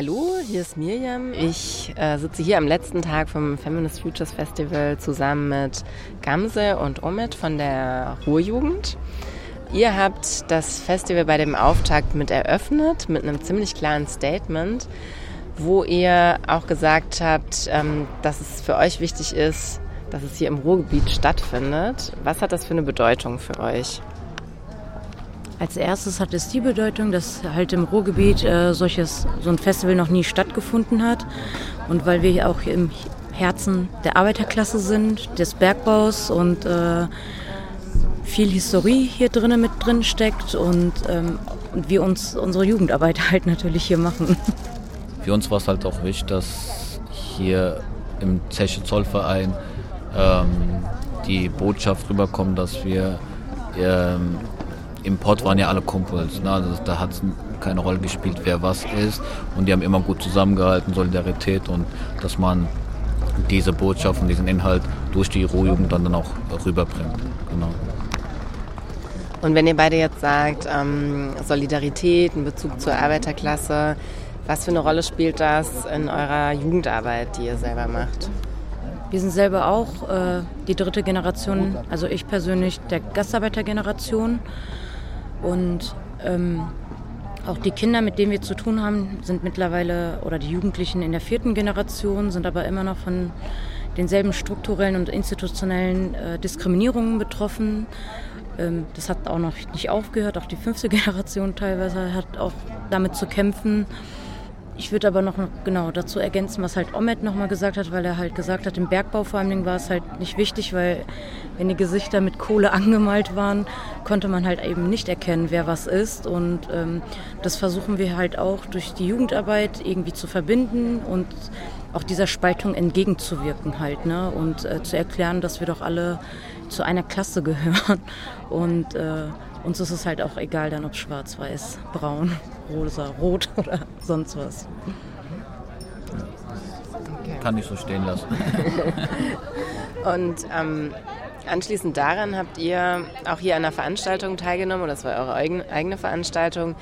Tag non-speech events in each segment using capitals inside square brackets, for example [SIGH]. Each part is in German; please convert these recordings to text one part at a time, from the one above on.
Hallo, hier ist Mirjam. Ich äh, sitze hier am letzten Tag vom Feminist Futures Festival zusammen mit Gamse und Omid von der Ruhrjugend. Ihr habt das Festival bei dem Auftakt mit eröffnet, mit einem ziemlich klaren Statement, wo ihr auch gesagt habt, ähm, dass es für euch wichtig ist, dass es hier im Ruhrgebiet stattfindet. Was hat das für eine Bedeutung für euch? Als erstes hat es die Bedeutung, dass halt im Ruhrgebiet äh, solches, so ein Festival noch nie stattgefunden hat. Und weil wir auch im Herzen der Arbeiterklasse sind, des Bergbaus und äh, viel Historie hier drinnen mit drin steckt und, ähm, und wir uns unsere Jugendarbeit [LAUGHS] halt natürlich hier machen. Für uns war es halt auch wichtig, dass hier im Zeche Zollverein ähm, die Botschaft rüberkommt, dass wir ähm, im Pott waren ja alle Kumpels. Ne? Also da hat es keine Rolle gespielt, wer was ist. Und die haben immer gut zusammengehalten, Solidarität und dass man diese Botschaft und diesen Inhalt durch die Ruhrjugend dann, dann auch rüberbringt. Genau. Und wenn ihr beide jetzt sagt, ähm, Solidarität, ein Bezug zur Arbeiterklasse, was für eine Rolle spielt das in eurer Jugendarbeit, die ihr selber macht? Wir sind selber auch äh, die dritte Generation, also ich persönlich der Gastarbeitergeneration. Und ähm, auch die Kinder, mit denen wir zu tun haben, sind mittlerweile, oder die Jugendlichen in der vierten Generation, sind aber immer noch von denselben strukturellen und institutionellen äh, Diskriminierungen betroffen. Ähm, das hat auch noch nicht aufgehört. Auch die fünfte [LAUGHS] Generation teilweise hat auch damit zu kämpfen. Ich würde aber noch genau dazu ergänzen, was halt Omet nochmal gesagt hat, weil er halt gesagt hat, im Bergbau vor allem war es halt nicht wichtig, weil wenn die Gesichter mit Kohle [LAUGHS] angemalt waren, konnte man halt eben nicht erkennen, wer was ist. Und ähm, das versuchen wir halt auch durch die Jugendarbeit irgendwie zu verbinden und auch dieser Spaltung entgegenzuwirken halt. Ne? Und äh, zu erklären, dass wir doch alle zu einer Klasse [LAUGHS] gehören. Und äh, uns ist es halt auch egal dann, ob schwarz, weiß, braun, rosa, rot [LAUGHS] oder sonst was. Kann ich so stehen lassen. [LAUGHS] Und ähm, anschließend daran habt ihr auch hier an einer Veranstaltung teilgenommen, oder das war eure eigene Veranstaltung,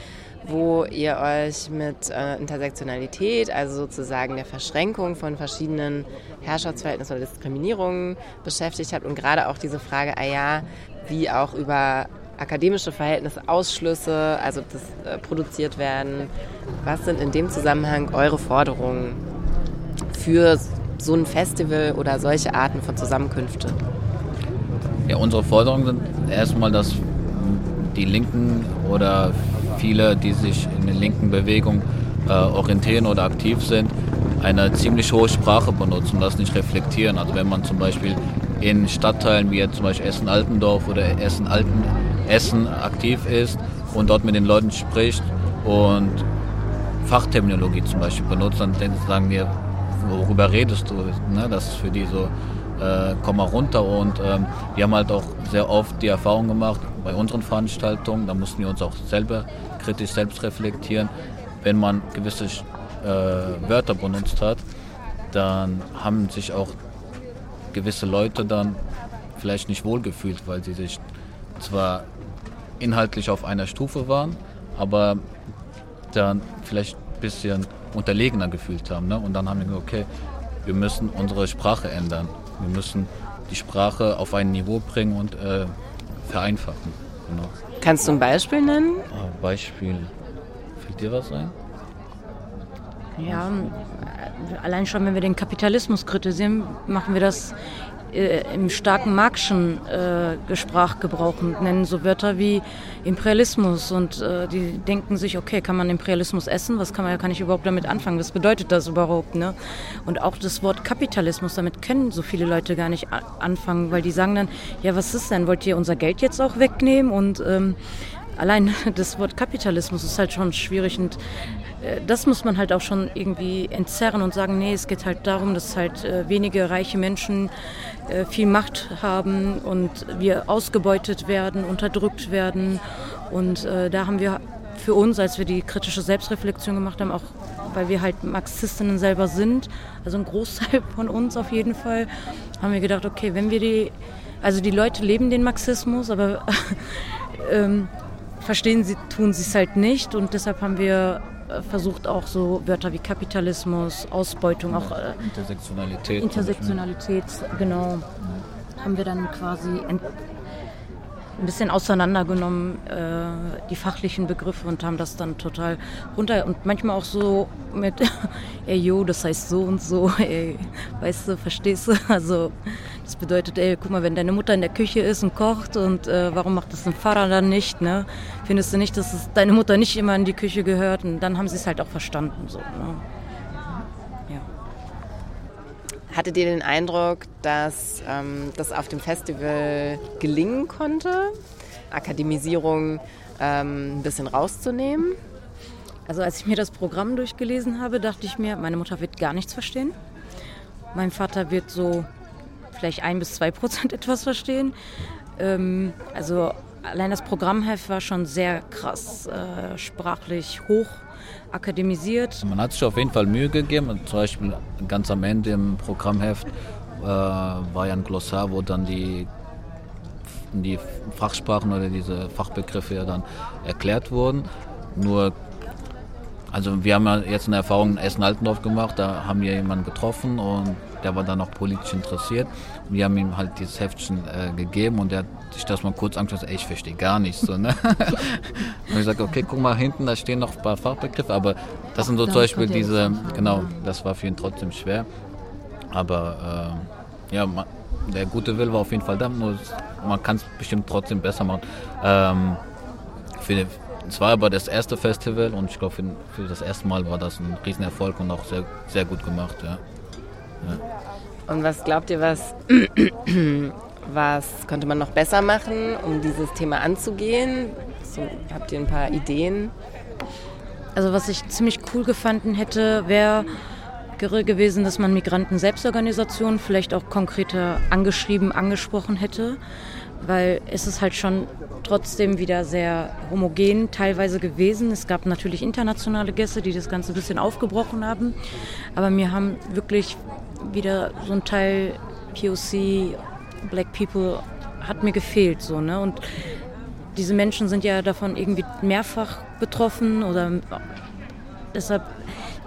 wo ihr euch mit äh, Intersektionalität, also sozusagen der Verschränkung von verschiedenen Herrschaftsverhältnissen oder Diskriminierungen beschäftigt habt und gerade auch diese Frage, ah ja, wie auch über akademische Verhältnisse, Ausschlüsse, also das äh, produziert werden. Was sind in dem Zusammenhang eure Forderungen für so ein Festival oder solche Arten von Zusammenkünfte? Ja, unsere Forderungen sind erstmal, dass die Linken oder viele, die sich in der linken Bewegung äh, orientieren oder aktiv sind, eine ziemlich hohe Sprache benutzen das nicht reflektieren. Also wenn man zum Beispiel in Stadtteilen wie jetzt zum Beispiel Essen-Altendorf oder Essen-Alten Essen aktiv ist und dort mit den Leuten spricht und Fachterminologie zum Beispiel benutzt, dann sagen wir, worüber redest du? Ne? Das ist für die so, äh, komm mal runter. Und ähm, wir haben halt auch sehr oft die Erfahrung gemacht bei unseren Veranstaltungen, da mussten wir uns auch selber kritisch selbst reflektieren, wenn man gewisse äh, Wörter benutzt hat, dann haben sich auch gewisse Leute dann vielleicht nicht wohlgefühlt, weil sie sich zwar inhaltlich auf einer Stufe waren, aber dann vielleicht ein bisschen unterlegener gefühlt haben. Ne? Und dann haben wir gesagt, okay, wir müssen unsere Sprache ändern. Wir müssen die Sprache auf ein Niveau bringen und äh, vereinfachen. Genau. Kannst du ein Beispiel nennen? Ah, Beispiel. Fällt dir was ein? Ja, allein schon, wenn wir den Kapitalismus kritisieren, machen wir das im starken Marxischen äh, Sprachgebrauch und nennen so Wörter wie Imperialismus und äh, die denken sich, okay, kann man Imperialismus essen? Was kann man, kann ich überhaupt damit anfangen? Was bedeutet das überhaupt? Ne? Und auch das Wort Kapitalismus, damit können so viele Leute gar nicht anfangen, weil die sagen dann, ja, was ist denn? Wollt ihr unser Geld jetzt auch wegnehmen? Und ähm, allein [LAUGHS] das Wort Kapitalismus ist halt schon schwierig und äh, das muss man halt auch schon irgendwie entzerren und sagen, nee, es geht halt darum, dass halt äh, wenige reiche Menschen äh, viel Macht haben und wir ausgebeutet werden, unterdrückt werden. Und da haben wir für uns, als wir die kritische Selbstreflexion gemacht haben, auch weil wir halt Marxistinnen selber sind, also ein Großteil [LAUGHS] von uns auf jeden Fall, haben wir gedacht, okay, wenn wir die, also die Leute leben den Marxismus, aber [LAUGHS] ähm, verstehen sie, tun sie es halt nicht und deshalb haben wir äh, versucht auch so Wörter wie Kapitalismus, Ausbeutung, auch äh, Intersektionalität. Intersektionalität, genau, haben wir dann quasi ein bisschen auseinandergenommen, äh, die fachlichen Begriffe und haben das dann total runter und manchmal auch so mit, [LAUGHS] ey, yo, das heißt so und so, ey, weißt du, verstehst du? Also, das bedeutet, ey, guck mal, wenn deine Mutter in der Küche ist und kocht und äh, warum macht das ein Pfarrer dann nicht, ne? Findest du nicht, dass es deine Mutter nicht immer in die Küche gehört? Und dann haben sie es halt auch verstanden, so, ne? Hattet ihr den Eindruck, dass ähm, das auf dem Festival gelingen konnte, Akademisierung ähm, ein bisschen rauszunehmen? Also als ich mir das Programm durchgelesen habe, dachte ich mir, meine Mutter wird gar nichts verstehen. Mein Vater wird so vielleicht ein bis zwei Prozent [LAUGHS] etwas verstehen. Ähm, also allein das Programmheft war schon sehr krass äh, sprachlich hoch akademisiert. Man hat sich auf jeden Fall Mühe gegeben. Zum Beispiel ganz am Ende im Programmheft äh, war ja ein Glossar, wo dann die, die Fachsprachen oder diese Fachbegriffe ja dann erklärt wurden. Nur also wir haben ja jetzt eine Erfahrung in Essen-Altendorf gemacht, da haben wir jemanden getroffen und der war dann auch politisch interessiert. Wir haben ihm halt dieses Heftchen äh, gegeben und der hat sich das mal kurz angeschaut, ich verstehe gar nichts. So, ne? [LAUGHS] und ich sage, okay, guck mal hinten, da stehen noch ein paar Fachbegriffe, aber das sind so zum Beispiel diese, genau, das war für ihn trotzdem schwer. Aber äh, ja, man, der gute Will war auf jeden Fall da, nur man kann es bestimmt trotzdem besser machen. Ähm, für, es war aber das erste Festival und ich glaube, für, das erste Mal war das ein Riesenerfolg und auch sehr, sehr gut gemacht. Ja. Ja. Und was glaubt ihr, was, [CLEARS THROAT] was könnte man noch besser machen, um dieses Thema anzugehen? So, habt ihr ein paar Ideen? Also was ich ziemlich cool gefunden hätte, wäre gewesen, dass man Migranten-Selbstorganisationen vielleicht auch konkreter angeschrieben, angesprochen hätte weil es ist halt schon trotzdem wieder sehr homogen teilweise gewesen. Es gab natürlich internationale Gäste, die das Ganze ein bisschen aufgebrochen haben, aber mir haben wirklich wieder so ein Teil POC, Black People hat mir gefehlt so, ne? Und diese Menschen sind ja davon irgendwie mehrfach betroffen oder deshalb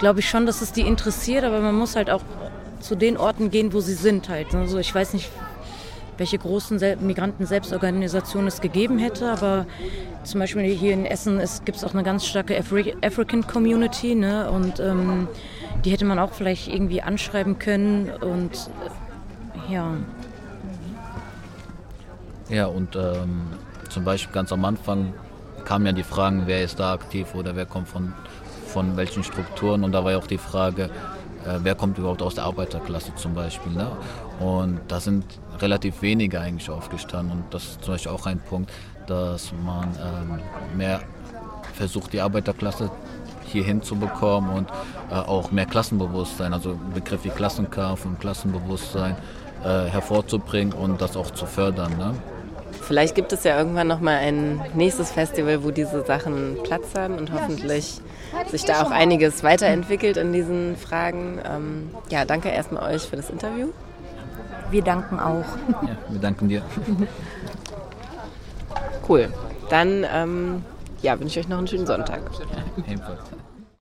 glaube ich schon, dass es die interessiert, aber man muss halt auch zu den Orten gehen, wo sie sind halt. Also ich weiß nicht, welche großen Migranten-Selbstorganisationen es gegeben hätte. Aber zum Beispiel hier in Essen gibt es auch eine ganz starke Afri African Community. Ne? Und ähm, die hätte man auch vielleicht irgendwie anschreiben können. Und äh, ja. Ja, und ähm, zum Beispiel ganz am Anfang kamen ja die Fragen, wer ist da aktiv oder wer kommt von, von welchen Strukturen. Und da war ja auch die Frage, äh, wer kommt überhaupt aus der Arbeiterklasse zum Beispiel. Ne? Und da sind relativ wenige eigentlich aufgestanden. Und das ist zum Beispiel auch ein Punkt, dass man ähm, mehr versucht, die Arbeiterklasse hier hinzubekommen und äh, auch mehr Klassenbewusstsein, also Begriff wie Klassenkampf und Klassenbewusstsein äh, hervorzubringen und das auch zu fördern. Ne? Vielleicht gibt es ja irgendwann noch mal ein nächstes Festival, wo diese Sachen Platz haben und hoffentlich sich da auch einiges weiterentwickelt in diesen Fragen. Ähm, ja, danke erstmal euch für das Interview. Wir danken auch. Ja, wir danken dir. Cool. Dann ähm, ja, wünsche ich euch noch einen schönen Sonntag. Ja, ebenfalls.